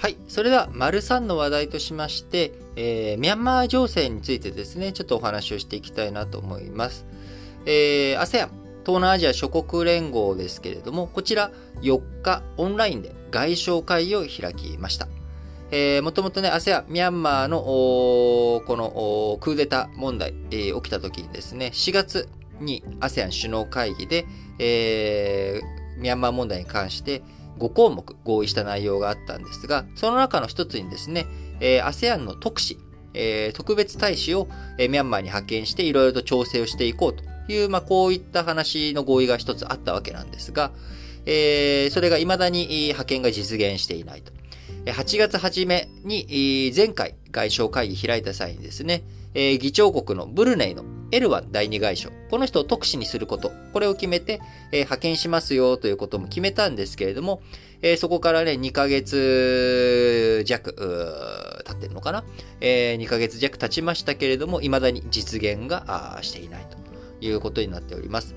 はい。それでは、丸3の話題としまして、えー、ミャンマー情勢についてですね、ちょっとお話をしていきたいなと思います。えー、ASEAN、東南アジア諸国連合ですけれども、こちら4日オンラインで外相会議を開きました。えー、もともとね、ASEAN、ミャンマーの、このクーデター問題、えー、起きた時にですね、4月に ASEAN 首脳会議で、えー、ミャンマー問題に関して、5項目合意した内容があったんですが、その中の一つにですね、えー、ASEAN の特使、えー、特別大使を、えー、ミャンマーに派遣していろいろと調整をしていこうという、まあ、こういった話の合意が一つあったわけなんですが、えー、それが未だに派遣が実現していないと。8月初めに前回外相会議開いた際にですね、議長国のブルネイのエルワン第二外相、この人を特使にすること、これを決めて、えー、派遣しますよということも決めたんですけれども、えー、そこからね、2ヶ月弱、経ってるのかな、えー、2ヶ月弱経ちましたけれども、未だに実現がしていないということになっております。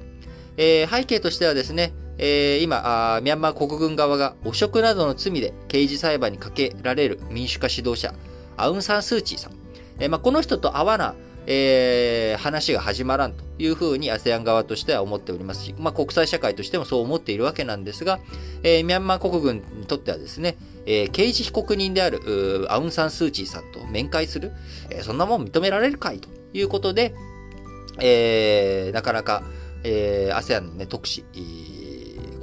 えー、背景としてはですね、えー、今ミャンマー国軍側が汚職などの罪で刑事裁判にかけられる民主化指導者、アウン・サン・スー・チーさん。えー、まあ、この人と会わな、えー、話が始まらんというふうに ASEAN 側としては思っておりますし、まあ、国際社会としてもそう思っているわけなんですが、えー、ミャンマー国軍にとってはですね、えー、刑事被告人であるアウン・サン・スー・チーさんと面会する、えー、そんなもん認められるかいということで、えー、なかなか、えー、ASEAN の、ね、特使、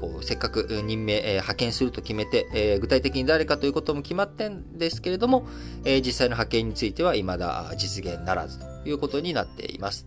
こうせっかく任命、えー、派遣すると決めて、えー、具体的に誰かということも決まってんですけれども、えー、実際の派遣については未だ実現ならずと。いうことになっています。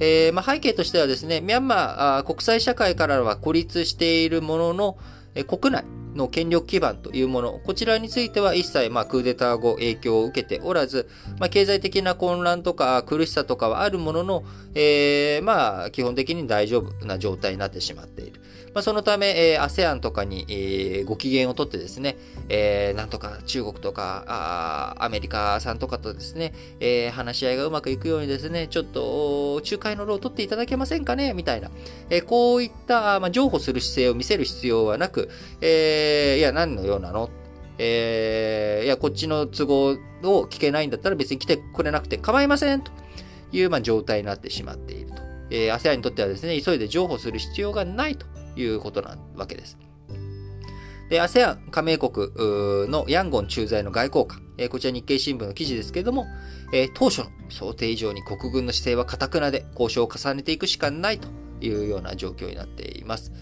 えーまあ、背景としてはですね、ミャンマー国際社会からは孤立しているものの、え国内の権力基盤というもの、こちらについては一切、まあ、クーデター後影響を受けておらず、まあ、経済的な混乱とか苦しさとかはあるものの、えー、まあ、基本的に大丈夫な状態になってしまっている。まあ、そのため、えー、ASEAN とかに、えー、ご機嫌をとってですね、えー、なんとか中国とかあアメリカさんとかとですね、えー、話し合いがうまくいくようにですね、ちょっと仲介の労を取っていただけませんかねみたいな、えー、こういった、まあ、譲歩する姿勢を見せる必要はなく、えー、いや、何のようなの？えー、いや、こっちの都合を聞けないんだったら別に来てくれなくて構いませんという、まあ、状態になってしまっていると。えー、ASEAN にとってはですね、急いで譲歩する必要がないということなわけです。で、ASEAN 加盟国のヤンゴン駐在の外交官、えー、こちら日経新聞の記事ですけれども、えー、当初の想定以上に国軍の姿勢は堅くなで交渉を重ねていくしかないというような状況になっています。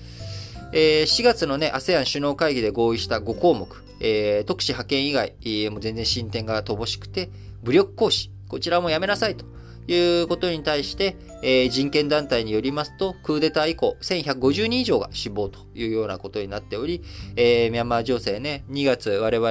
えー、4月のね、ASEAN 首脳会議で合意した5項目、えー、特使派遣以外、えー、もう全然進展が乏しくて、武力行使、こちらもやめなさいと。ということに対して、えー、人権団体によりますと、クーデター以降、1150人以上が死亡というようなことになっており、えー、ミャンマー情勢ね、2月、我々、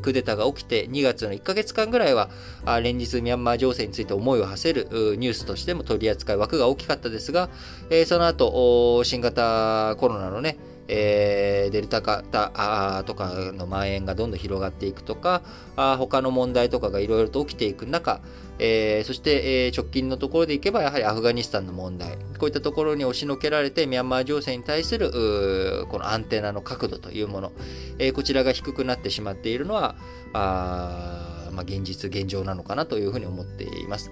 クーデターが起きて、2月の1ヶ月間ぐらいは、あ連日ミャンマー情勢について思いを馳せるニュースとしても取り扱い枠が大きかったですが、えー、その後、新型コロナのね、えー、デルタ型とかの蔓延がどんどん広がっていくとか、あ他の問題とかがいろいろと起きていく中、えー、そして、えー、直近のところでいけば、やはりアフガニスタンの問題、こういったところに押しのけられて、ミャンマー情勢に対する、このアンテナの角度というもの、えー、こちらが低くなってしまっているのは、あまあ、現実、現状なのかなというふうに思っています。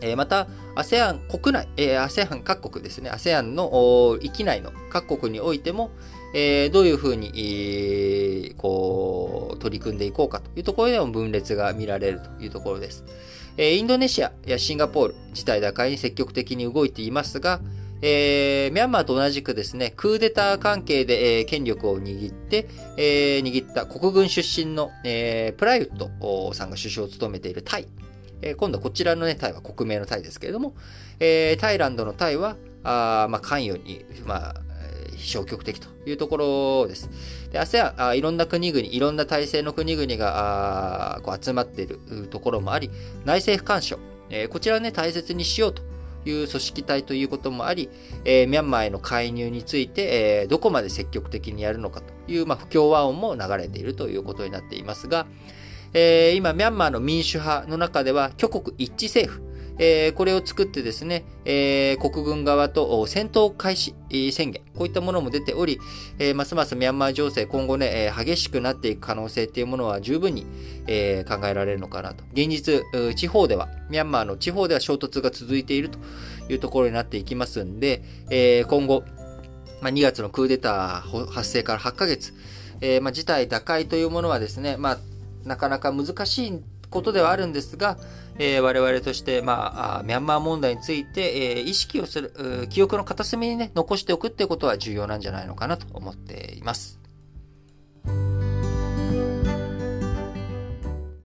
えまた、ASEAN 国内、え ASEAN 各国ですね、ASEAN の域内の各国においても、え、どういうふうに、え、こう、取り組んでいこうかというところでも分裂が見られるというところです。え、インドネシアやシンガポール、事態打開に積極的に動いていますが、えー、ミャンマーと同じくですね、クーデター関係で、えー、権力を握って、えー、握った国軍出身の、えー、プライウッドさんが首相を務めているタイ。えー、今度はこちらのね、タイは国名のタイですけれども、えー、タイランドのタイは、あまあ、関与に、まあ、消極的というところです。で、ASEAN、いろんな国々、いろんな体制の国々があこう集まっているところもあり、内政府干渉、えー、こちらをね、大切にしようという組織体ということもあり、えー、ミャンマーへの介入について、えー、どこまで積極的にやるのかという、まあ、不協和音も流れているということになっていますが、えー、今、ミャンマーの民主派の中では、挙国一致政府、えー、これを作ってですね、えー、国軍側と戦闘開始宣言、こういったものも出ており、えー、ますますミャンマー情勢、今後ね、えー、激しくなっていく可能性っていうものは十分に、えー、考えられるのかなと。現実、地方では、ミャンマーの地方では衝突が続いているというところになっていきますんで、えー、今後、まあ、2月のクーデター発生から8ヶ月、えー、まあ、事態打開というものはですね、まあ、なかなか難しいことではあるんですが、えー、我々として、まあ、ミャンマー問題について、えー、意識をする、記憶の片隅にね、残しておくっていうことは重要なんじゃないのかなと思っています。